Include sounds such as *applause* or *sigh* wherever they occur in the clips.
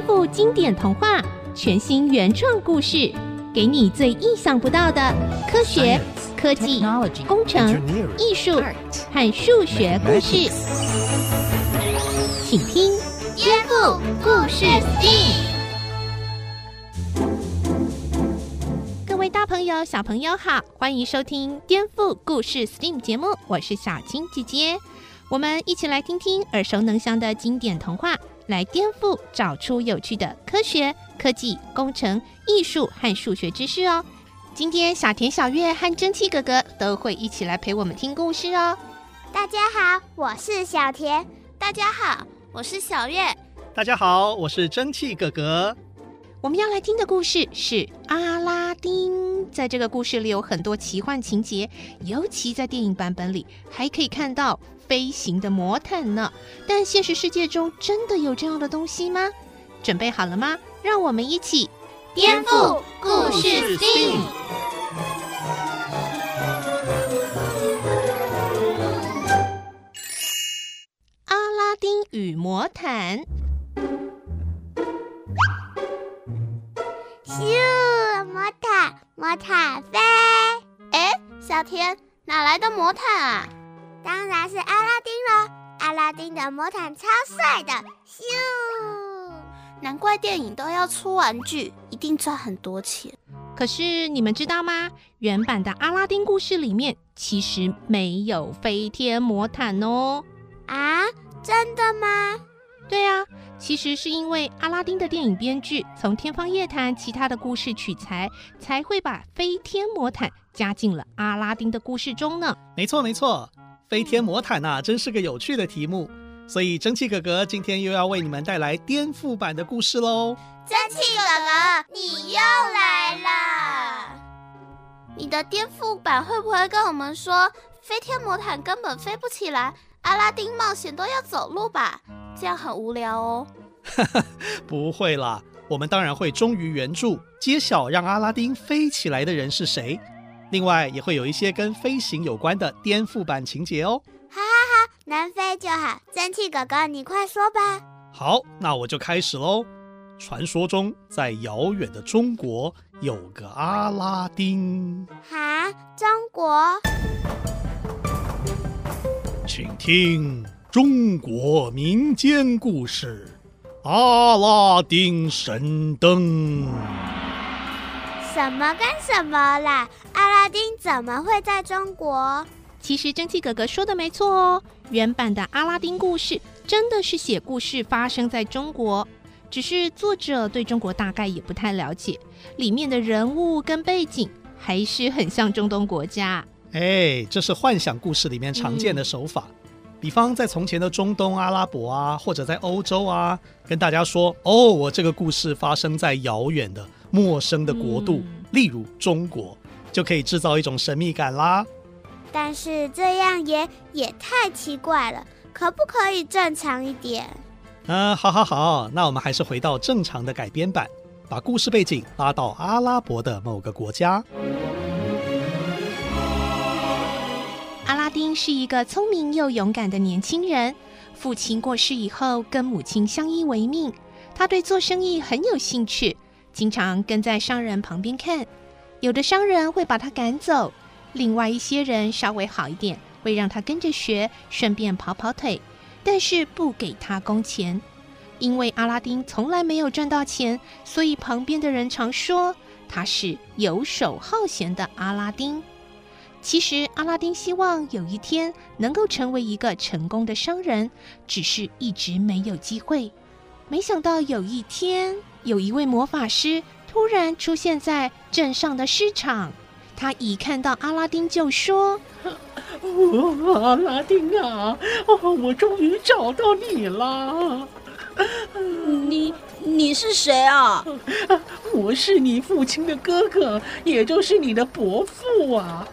颠覆经典童话，全新原创故事，给你最意想不到的科学、科技、工程、艺术和数学故事。请听《颠覆故事 STEAM》。各位大朋友、小朋友好，欢迎收听《颠覆故事 STEAM》节目，我是小青姐姐。我们一起来听听耳熟能详的经典童话，来颠覆，找出有趣的科学、科技、工程、艺术和数学知识哦。今天小田、小月和蒸汽哥哥都会一起来陪我们听故事哦。大家好，我是小田。大家好，我是小月。大家好，我是蒸汽哥哥。我们要来听的故事是阿拉丁。在这个故事里有很多奇幻情节，尤其在电影版本里还可以看到。飞行的魔毯呢？但现实世界中真的有这样的东西吗？准备好了吗？让我们一起颠覆故事 STEAM。阿拉丁与魔毯。魔毯，飞。哎，小天，哪来的魔毯啊？当然是阿拉丁了！阿拉丁的魔毯超帅的，咻！难怪电影都要出玩具，一定赚很多钱。可是你们知道吗？原版的阿拉丁故事里面其实没有飞天魔毯哦。啊，真的吗？对啊，其实是因为阿拉丁的电影编剧从《天方夜谭》其他的故事取材，才会把飞天魔毯加进了阿拉丁的故事中呢。没错，没错。飞天魔毯呐、啊，真是个有趣的题目，所以蒸汽哥哥今天又要为你们带来颠覆版的故事喽。蒸汽哥哥，你又来了！你的颠覆版会不会跟我们说，飞天魔毯根本飞不起来，阿拉丁冒险都要走路吧？这样很无聊哦。*laughs* 不会啦，我们当然会忠于原著，揭晓让阿拉丁飞起来的人是谁。另外也会有一些跟飞行有关的颠覆版情节哦。哈哈哈，能飞就好。蒸汽哥哥，你快说吧。好，那我就开始喽。传说中，在遥远的中国有个阿拉丁。哈，中国？请听中国民间故事《阿拉丁神灯》。什么跟什么啦？阿拉丁怎么会在中国？其实蒸汽哥哥说的没错哦，原版的阿拉丁故事真的是写故事发生在中国，只是作者对中国大概也不太了解，里面的人物跟背景还是很像中东国家。哎，这是幻想故事里面常见的手法，嗯、比方在从前的中东阿拉伯啊，或者在欧洲啊，跟大家说哦，我这个故事发生在遥远的陌生的国度，嗯、例如中国。就可以制造一种神秘感啦。但是这样也也太奇怪了，可不可以正常一点？嗯，好好好，那我们还是回到正常的改编版，把故事背景拉到阿拉伯的某个国家。是一个聪明又勇敢的年轻人，父亲过世以后，跟母亲相依为命。他对做生意很有兴趣，经常跟在商人旁边看。有的商人会把他赶走，另外一些人稍微好一点，会让他跟着学，顺便跑跑腿，但是不给他工钱。因为阿拉丁从来没有赚到钱，所以旁边的人常说他是游手好闲的阿拉丁。其实阿拉丁希望有一天能够成为一个成功的商人，只是一直没有机会。没想到有一天，有一位魔法师。突然出现在镇上的市场，他一看到阿拉丁就说：“ *laughs* 哦，阿拉丁啊，哦，我终于找到你了。*laughs* 你你是谁啊？我是你父亲的哥哥，也就是你的伯父啊。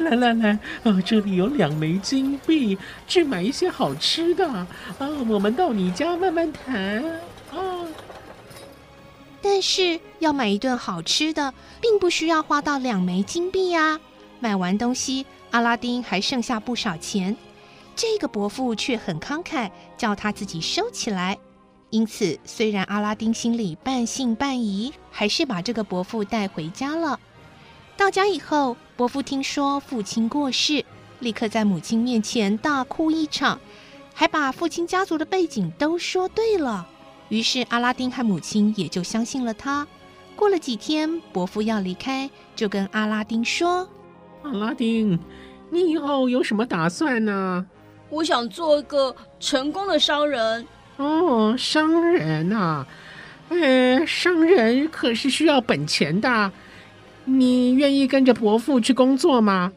来来来，啊，这里有两枚金币，去买一些好吃的。啊，我们到你家慢慢谈啊。”但是要买一顿好吃的，并不需要花到两枚金币呀。买完东西，阿拉丁还剩下不少钱。这个伯父却很慷慨，叫他自己收起来。因此，虽然阿拉丁心里半信半疑，还是把这个伯父带回家了。到家以后，伯父听说父亲过世，立刻在母亲面前大哭一场，还把父亲家族的背景都说对了。于是，阿拉丁和母亲也就相信了他。过了几天，伯父要离开，就跟阿拉丁说：“阿拉丁，你以后有什么打算呢？”“我想做一个成功的商人。”“哦，商人啊，呃，商人可是需要本钱的。你愿意跟着伯父去工作吗？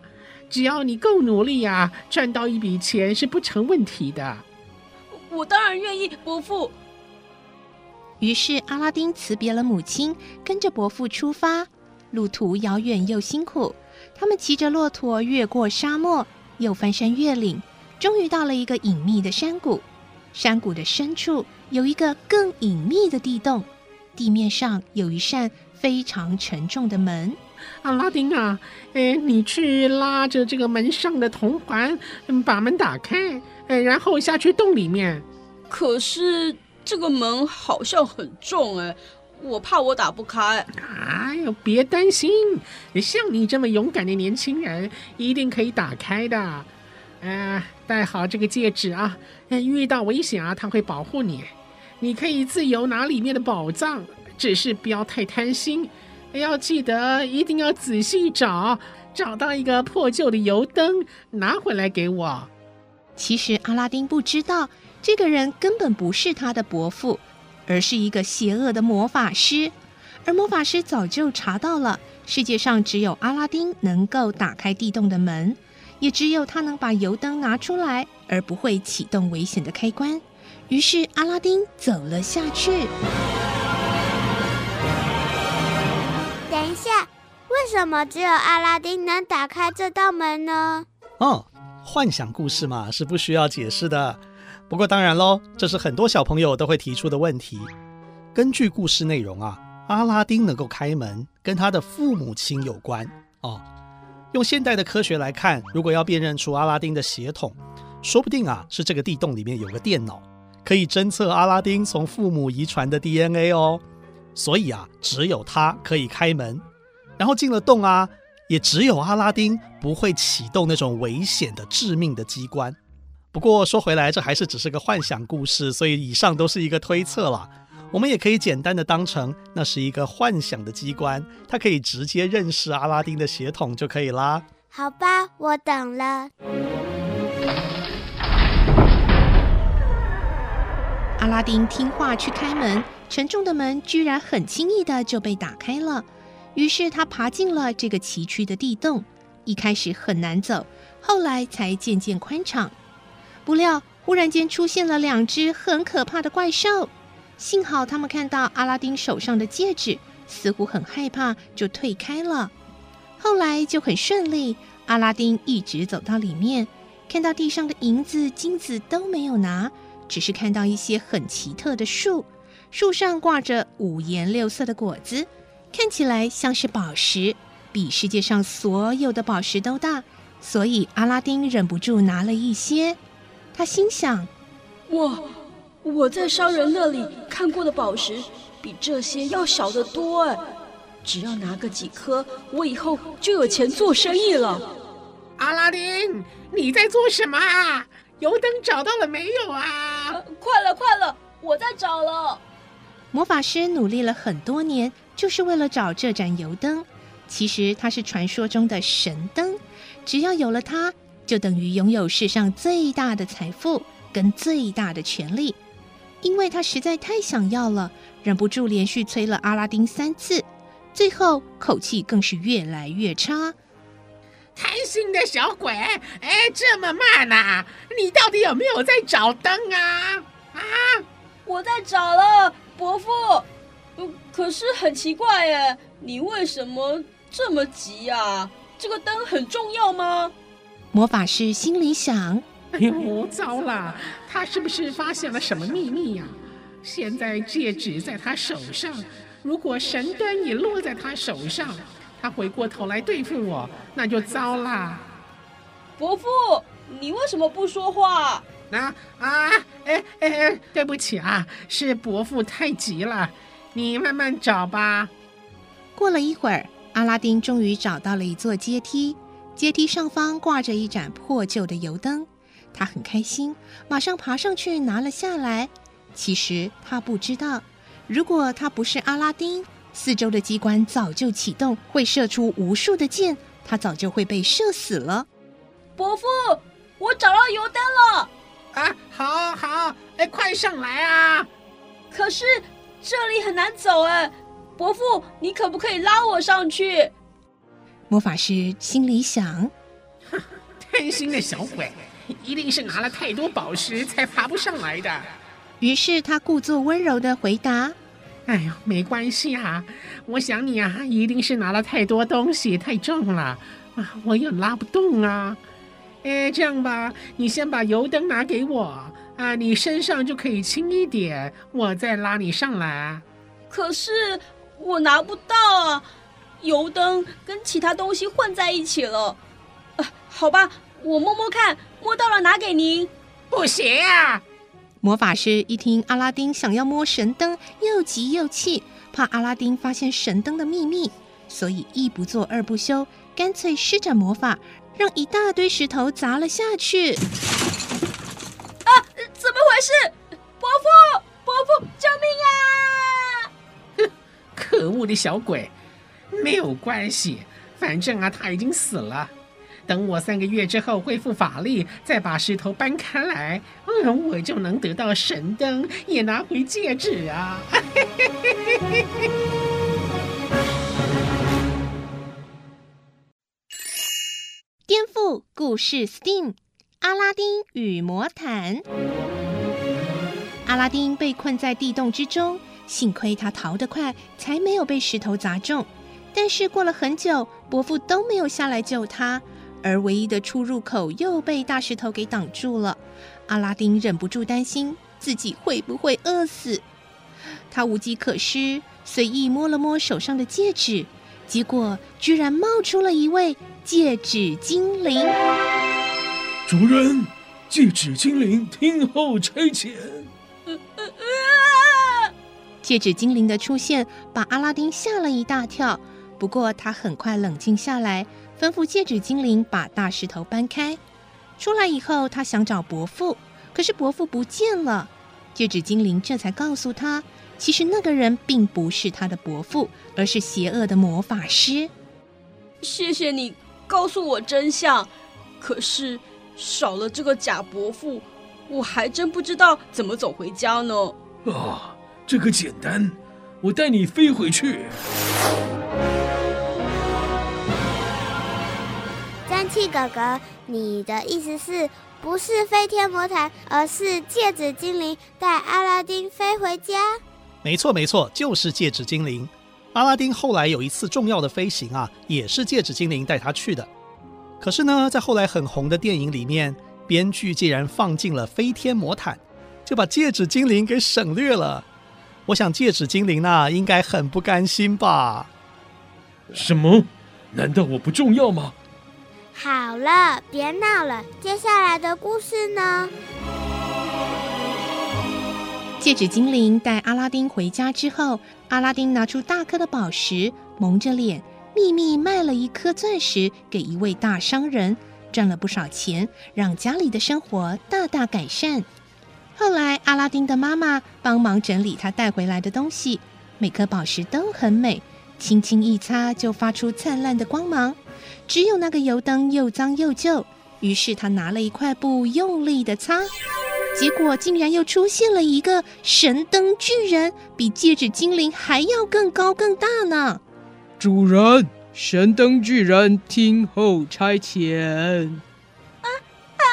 只要你够努力呀，赚到一笔钱是不成问题的。”“我当然愿意，伯父。”于是阿拉丁辞别了母亲，跟着伯父出发。路途遥远又辛苦，他们骑着骆驼越过沙漠，又翻山越岭，终于到了一个隐秘的山谷。山谷的深处有一个更隐秘的地洞，地面上有一扇非常沉重的门。阿拉丁啊，哎，你去拉着这个门上的铜环，把门打开，哎，然后下去洞里面。可是。这个门好像很重哎，我怕我打不开。哎呦，别担心，像你这么勇敢的年轻人，一定可以打开的。呃，戴好这个戒指啊，遇到危险啊，它会保护你。你可以自由拿里面的宝藏，只是不要太贪心。要记得一定要仔细找，找到一个破旧的油灯，拿回来给我。其实阿拉丁不知道。这个人根本不是他的伯父，而是一个邪恶的魔法师。而魔法师早就查到了，世界上只有阿拉丁能够打开地洞的门，也只有他能把油灯拿出来，而不会启动危险的开关。于是阿拉丁走了下去。等一下，为什么只有阿拉丁能打开这道门呢？哦，幻想故事嘛，是不需要解释的。不过当然喽，这是很多小朋友都会提出的问题。根据故事内容啊，阿拉丁能够开门，跟他的父母亲有关哦。用现代的科学来看，如果要辨认出阿拉丁的血统，说不定啊是这个地洞里面有个电脑，可以侦测阿拉丁从父母遗传的 DNA 哦。所以啊，只有他可以开门，然后进了洞啊，也只有阿拉丁不会启动那种危险的致命的机关。不过说回来，这还是只是个幻想故事，所以以上都是一个推测了。我们也可以简单的当成那是一个幻想的机关，它可以直接认识阿拉丁的血统就可以啦。好吧，我懂了。阿拉丁听话去开门，沉重的门居然很轻易的就被打开了。于是他爬进了这个崎岖的地洞，一开始很难走，后来才渐渐宽敞。不料，忽然间出现了两只很可怕的怪兽。幸好他们看到阿拉丁手上的戒指，似乎很害怕，就退开了。后来就很顺利，阿拉丁一直走到里面，看到地上的银子、金子都没有拿，只是看到一些很奇特的树，树上挂着五颜六色的果子，看起来像是宝石，比世界上所有的宝石都大。所以阿拉丁忍不住拿了一些。他心想：“哇，我在商人那里看过的宝石比这些要小得多哎！只要拿个几颗，我以后就有钱做生意了。”阿拉丁，你在做什么啊？油灯找到了没有啊？呃，快了，快了，我在找了。魔法师努力了很多年，就是为了找这盏油灯。其实它是传说中的神灯，只要有了它。就等于拥有世上最大的财富跟最大的权力，因为他实在太想要了，忍不住连续催了阿拉丁三次，最后口气更是越来越差。贪心的小鬼，哎，这么慢呐？你到底有没有在找灯啊？啊，我在找了，伯父。可是很奇怪耶，你为什么这么急呀？这个灯很重要吗？魔法师心里想：“ *laughs* 哎呦，糟了！他是不是发现了什么秘密呀？现在戒指在他手上，如果神灯也落在他手上，他回过头来对付我，那就糟了。”伯父，你为什么不说话？啊啊！哎哎，对不起啊，是伯父太急了，你慢慢找吧。过了一会儿，阿拉丁终于找到了一座阶梯，阶梯上方挂着一盏破旧的油灯，他很开心，马上爬上去拿了下来。其实他不知道，如果他不是阿拉丁，四周的机关早就启动，会射出无数的箭，他早就会被射死了。伯父，我找到油灯了。啊，好好，哎，快上来啊！可是这里很难走哎，伯父，你可不可以拉我上去？魔法师心里想：*laughs* 贪心的小鬼，*laughs* 一定是拿了太多宝石才爬不上来的。于是他故作温柔的回答：“哎呦，没关系啊，我想你啊，一定是拿了太多东西，太重了啊，我也拉不动啊。”哎，这样吧，你先把油灯拿给我啊，你身上就可以轻一点，我再拉你上来。可是我拿不到啊，油灯跟其他东西混在一起了。啊，好吧，我摸摸看，摸到了拿给您。不行啊！魔法师一听阿拉丁想要摸神灯，又急又气，怕阿拉丁发现神灯的秘密，所以一不做二不休，干脆施展魔法。让一大堆石头砸了下去！啊，怎么回事？伯父，伯父，救命啊！哼，*laughs* 可恶的小鬼！没有关系，反正啊，他已经死了。等我三个月之后恢复法力，再把石头搬开来，嗯，我就能得到神灯，也拿回戒指啊！*laughs* 颠覆故事 STEAM，阿拉丁与魔毯。阿拉丁被困在地洞之中，幸亏他逃得快，才没有被石头砸中。但是过了很久，伯父都没有下来救他，而唯一的出入口又被大石头给挡住了。阿拉丁忍不住担心自己会不会饿死，他无计可施，随意摸了摸手上的戒指，结果居然冒出了一位。戒指精灵，主人，戒指精灵听候差遣。*laughs* 戒指精灵的出现把阿拉丁吓了一大跳，不过他很快冷静下来，吩咐戒指精灵把大石头搬开。出来以后，他想找伯父，可是伯父不见了。戒指精灵这才告诉他，其实那个人并不是他的伯父，而是邪恶的魔法师。谢谢你。告诉我真相，可是少了这个假伯父，我还真不知道怎么走回家呢。啊、哦，这个简单，我带你飞回去。蒸汽哥哥，你的意思是不是飞天魔毯，而是戒指精灵带阿拉丁飞回家？没错，没错，就是戒指精灵。阿拉丁后来有一次重要的飞行啊，也是戒指精灵带他去的。可是呢，在后来很红的电影里面，编剧竟然放进了飞天魔毯，就把戒指精灵给省略了。我想戒指精灵呢，应该很不甘心吧？什么？难道我不重要吗？好了，别闹了。接下来的故事呢？戒指精灵带阿拉丁回家之后，阿拉丁拿出大颗的宝石，蒙着脸，秘密卖了一颗钻石给一位大商人，赚了不少钱，让家里的生活大大改善。后来，阿拉丁的妈妈帮忙整理他带回来的东西，每颗宝石都很美，轻轻一擦就发出灿烂的光芒。只有那个油灯又脏又旧，于是他拿了一块布，用力的擦。结果竟然又出现了一个神灯巨人，比戒指精灵还要更高更大呢！主人，神灯巨人听候差遣。啊啊！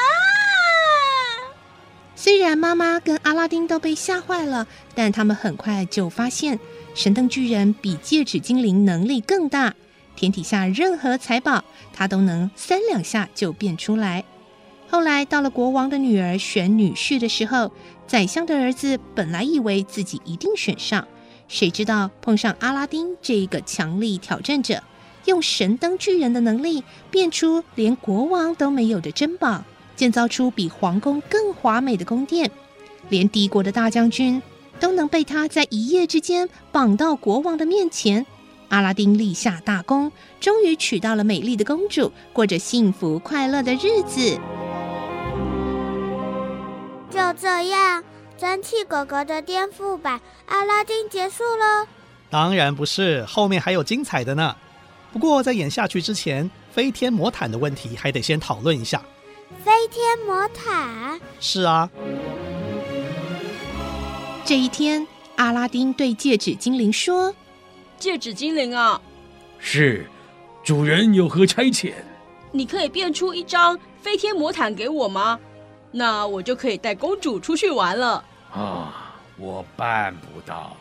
虽然妈妈跟阿拉丁都被吓坏了，但他们很快就发现神灯巨人比戒指精灵能力更大，天底下任何财宝他都能三两下就变出来。后来到了国王的女儿选女婿的时候，宰相的儿子本来以为自己一定选上，谁知道碰上阿拉丁这一个强力挑战者，用神灯巨人的能力变出连国王都没有的珍宝，建造出比皇宫更华美的宫殿，连敌国的大将军都能被他在一夜之间绑到国王的面前。阿拉丁立下大功，终于娶到了美丽的公主，过着幸福快乐的日子。就这样，蒸汽哥哥的颠覆版《阿拉丁》结束了。当然不是，后面还有精彩的呢。不过在演下去之前，飞天魔毯的问题还得先讨论一下。飞天魔毯？是啊。这一天，阿拉丁对戒指精灵说。戒指精灵啊，是，主人有何差遣？你可以变出一张飞天魔毯给我吗？那我就可以带公主出去玩了。啊，我办不到。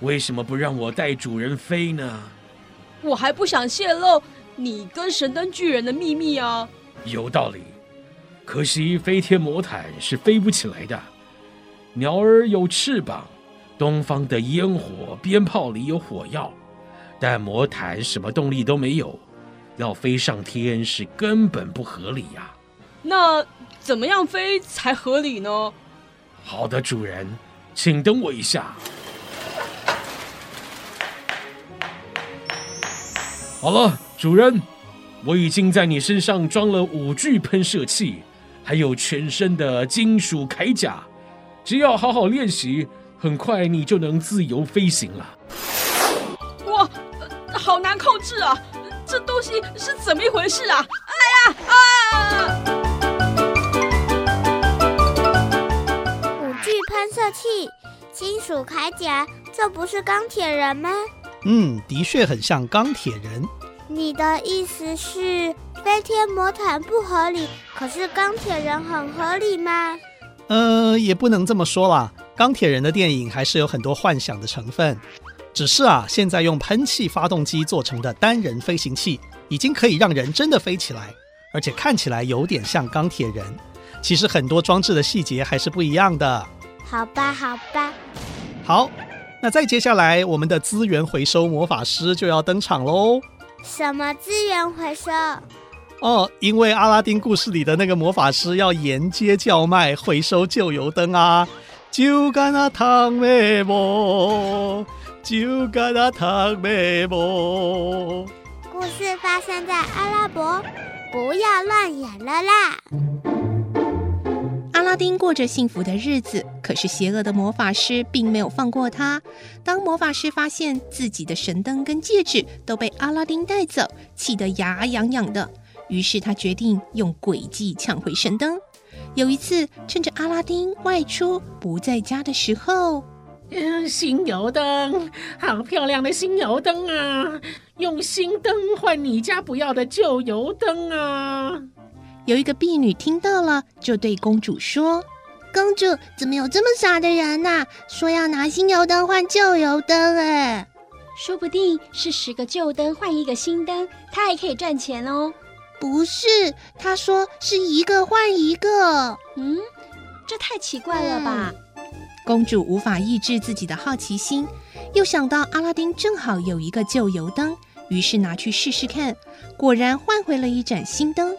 为什么不让我带主人飞呢？我还不想泄露你跟神灯巨人的秘密啊。有道理，可惜飞天魔毯是飞不起来的。鸟儿有翅膀。东方的烟火鞭炮里有火药，但魔毯什么动力都没有，要飞上天是根本不合理呀。那怎么样飞才合理呢？好的，主人，请等我一下。好了，主人，我已经在你身上装了五具喷射器，还有全身的金属铠甲，只要好好练习。很快你就能自由飞行了。哇，好难控制啊！这东西是怎么一回事啊？哎呀啊！五具喷射器，金属铠甲，这不是钢铁人吗？嗯，的确很像钢铁人。你的意思是飞天魔毯不合理，可是钢铁人很合理吗？呃，也不能这么说啦。钢铁人的电影还是有很多幻想的成分，只是啊，现在用喷气发动机做成的单人飞行器，已经可以让人真的飞起来，而且看起来有点像钢铁人。其实很多装置的细节还是不一样的。好吧，好吧。好，那再接下来，我们的资源回收魔法师就要登场喽。什么资源回收？哦，因为阿拉丁故事里的那个魔法师要沿街叫卖，回收旧油灯啊。就干那糖妹妹，就干那糖妹妹。故事发生在阿拉伯，不要乱演了啦！阿拉丁过着幸福的日子，可是邪恶的魔法师并没有放过他。当魔法师发现自己的神灯跟戒指都被阿拉丁带走，气得牙痒痒的，于是他决定用诡计抢回神灯。有一次，趁着阿拉丁外出不在家的时候，嗯，新油灯，好漂亮的新油灯啊！用新灯换你家不要的旧油灯啊！有一个婢女听到了，就对公主说：“公主，怎么有这么傻的人呐？说要拿新油灯换旧油灯，哎，说不定是十个旧灯换一个新灯，他还可以赚钱哦。”不是，他说是一个换一个。嗯，这太奇怪了吧？嗯。公主无法抑制自己的好奇心，又想到阿拉丁正好有一个旧油灯，于是拿去试试看，果然换回了一盏新灯。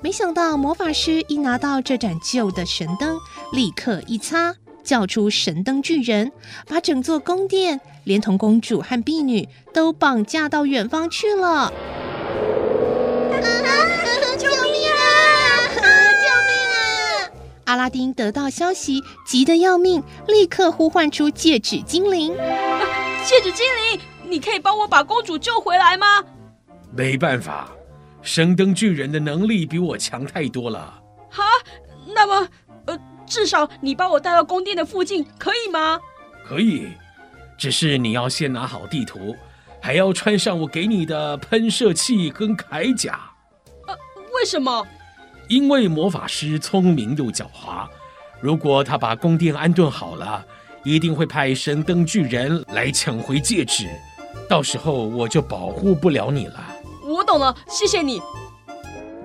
没想到魔法师一拿到这盏旧的神灯，立刻一擦，叫出神灯巨人，把整座宫殿连同公主和婢女都绑架到远方去了。阿拉丁得到消息，急得要命，立刻呼唤出戒指精灵。啊，*laughs* 戒指精灵，你可以帮我把公主救回来吗？没办法，神灯巨人的能力比我强太多了。好，那么，呃，至少你把我带到宫殿的附近，可以吗？可以，只是你要先拿好地图，还要穿上我给你的喷射器跟铠甲。呃，为什么？因为魔法师聪明又狡猾，如果他把宫殿安顿好了，一定会派神灯巨人来抢回戒指，到时候我就保护不了你了。我懂了，谢谢你。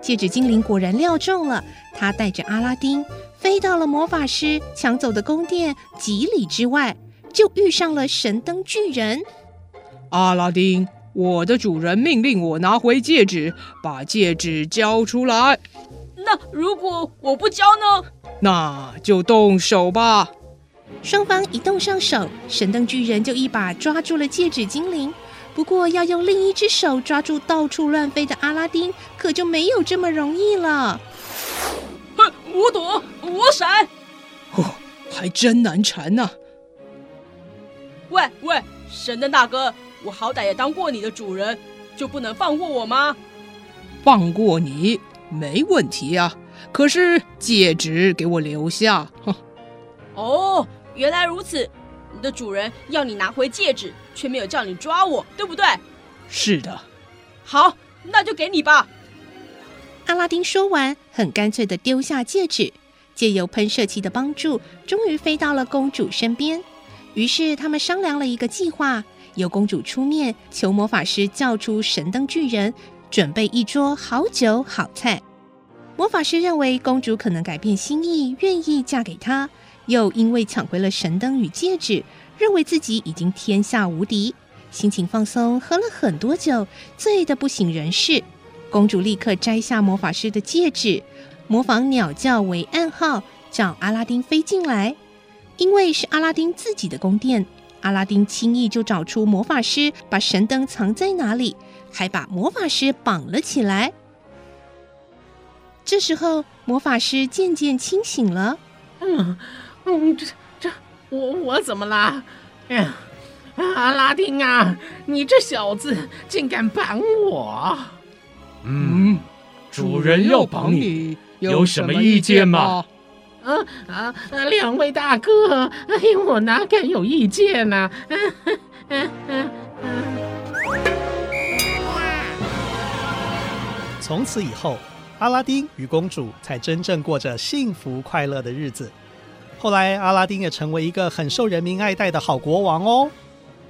戒指精灵果然料中了，他带着阿拉丁飞到了魔法师抢走的宫殿几里之外，就遇上了神灯巨人。阿拉丁，我的主人命令我拿回戒指，把戒指交出来。那如果我不交呢？那就动手吧。双方一动上手，神灯巨人就一把抓住了戒指精灵。不过，要用另一只手抓住到处乱飞的阿拉丁，可就没有这么容易了。哼，我躲，我闪。哦，还真难缠呐、啊！喂喂，神灯大哥，我好歹也当过你的主人，就不能放过我吗？放过你没问题啊，可是戒指给我留下。哼。哦，原来如此，你的主人要你拿回戒指，却没有叫你抓我，对不对？是的。好，那就给你吧。阿拉丁说完，很干脆的丢下戒指，借由喷射器的帮助，终于飞到了公主身边。于是他们商量了一个计划，由公主出面，求魔法师叫出神灯巨人，准备一桌好酒好菜。魔法师认为公主可能改变心意，愿意嫁给他，又因为抢回了神灯与戒指，认为自己已经天下无敌，心情放松，喝了很多酒，醉得不省人事。公主立刻摘下魔法师的戒指，模仿鸟叫为暗号，叫阿拉丁飞进来。因为是阿拉丁自己的宫殿，阿拉丁轻易就找出魔法师把神灯藏在哪里，还把魔法师绑了起来。这时候，魔法师渐渐清醒了。嗯嗯，这这我我怎么啦？哎呀，阿拉丁啊，你这小子竟敢绑我！嗯，主人要绑你，有什么意见吗？啊啊！两位大哥，哎，我哪敢有意见呢？从此以后，阿拉丁与公主才真正过着幸福快乐的日子。后来，阿拉丁也成为一个很受人民爱戴的好国王哦。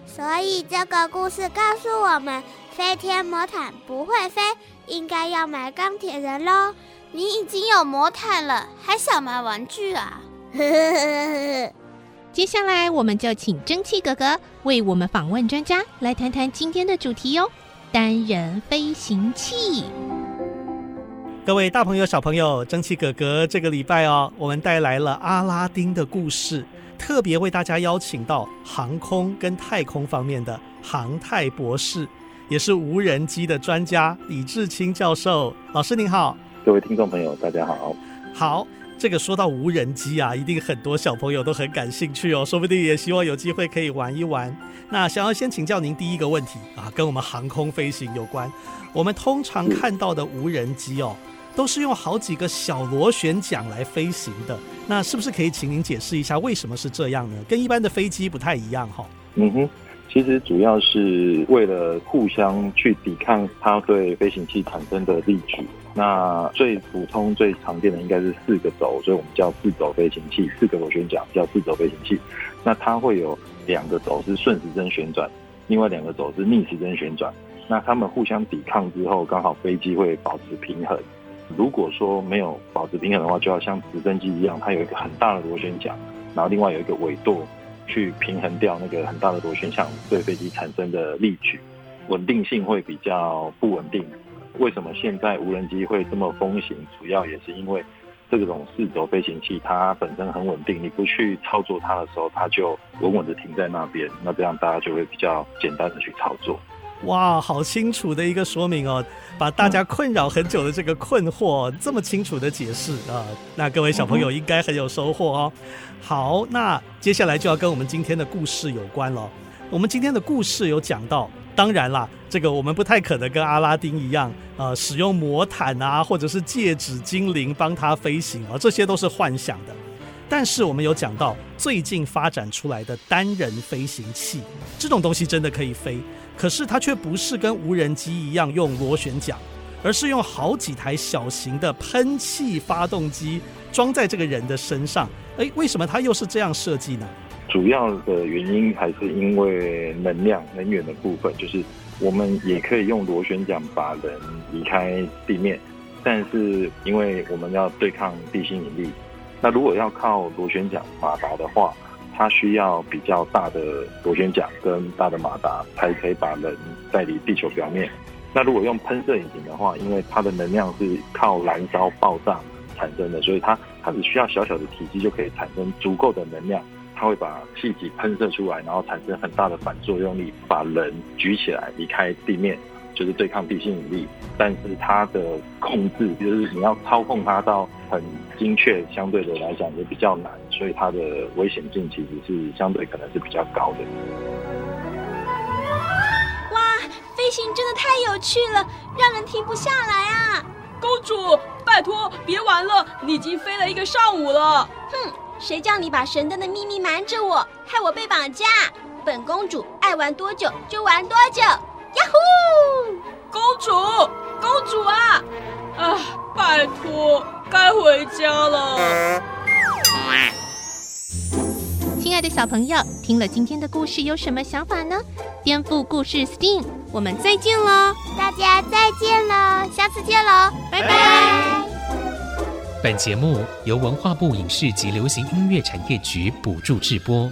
所以，这个故事告诉我们：飞天魔毯不会飞，应该要买钢铁人喽。你已经有魔毯了，还想买玩具啊？*laughs* 接下来，我们就请蒸汽哥哥为我们访问专家，来谈谈今天的主题哦——单人飞行器。各位大朋友、小朋友，蒸汽哥哥这个礼拜哦，我们带来了阿拉丁的故事，特别为大家邀请到航空跟太空方面的航太博士，也是无人机的专家李志清教授。老师您好。各位听众朋友，大家好。好，这个说到无人机啊，一定很多小朋友都很感兴趣哦，说不定也希望有机会可以玩一玩。那想要先请教您第一个问题啊，跟我们航空飞行有关。我们通常看到的无人机哦，都是用好几个小螺旋桨来飞行的。那是不是可以请您解释一下为什么是这样呢？跟一般的飞机不太一样哈、嗯哼。其实主要是为了互相去抵抗它对飞行器产生的力矩。那最普通、最常见的应该是四个轴，所以我们叫四轴飞行器，四个螺旋桨叫四轴飞行器。那它会有两个轴是顺时针旋转，另外两个轴是逆时针旋转。那它们互相抵抗之后，刚好飞机会保持平衡。如果说没有保持平衡的话，就要像直升机一样，它有一个很大的螺旋桨，然后另外有一个尾舵。去平衡掉那个很大的螺旋桨对飞机产生的力矩，稳定性会比较不稳定。为什么现在无人机会这么风行？主要也是因为这种四轴飞行器它本身很稳定，你不去操作它的时候，它就稳稳的停在那边。那这样大家就会比较简单的去操作。哇，好清楚的一个说明哦，把大家困扰很久的这个困惑这么清楚的解释啊，那各位小朋友应该很有收获哦。好，那接下来就要跟我们今天的故事有关了。我们今天的故事有讲到，当然啦，这个我们不太可能跟阿拉丁一样，呃，使用魔毯啊，或者是戒指精灵帮他飞行啊，这些都是幻想的。但是我们有讲到最近发展出来的单人飞行器，这种东西真的可以飞。可是它却不是跟无人机一样用螺旋桨，而是用好几台小型的喷气发动机装在这个人的身上。诶，为什么它又是这样设计呢？主要的原因还是因为能量、能源的部分，就是我们也可以用螺旋桨把人离开地面，但是因为我们要对抗地心引力，那如果要靠螺旋桨马达的话。它需要比较大的螺旋桨跟大的马达，才可以把人带离地球表面。那如果用喷射引擎的话，因为它的能量是靠燃烧爆炸产生的，所以它它只需要小小的体积就可以产生足够的能量，它会把气体喷射出来，然后产生很大的反作用力，把人举起来离开地面，就是对抗地心引力。但是它的控制，就是你要操控它到很精确，相对的来讲也比较难，所以它的危险性其实是相对可能是比较高的。哇，飞行真的太有趣了，让人停不下来啊！公主，拜托别玩了，你已经飞了一个上午了。哼，谁叫你把神灯的秘密瞒着我，害我被绑架？本公主爱玩多久就玩多久。呀呼！公主，公主啊！啊，拜托，该回家了。亲爱的小朋友，听了今天的故事有什么想法呢？颠覆故事 STEAM，我们再见喽！大家再见喽，下次见喽，拜拜。本节目由文化部影视及流行音乐产业局补助制播。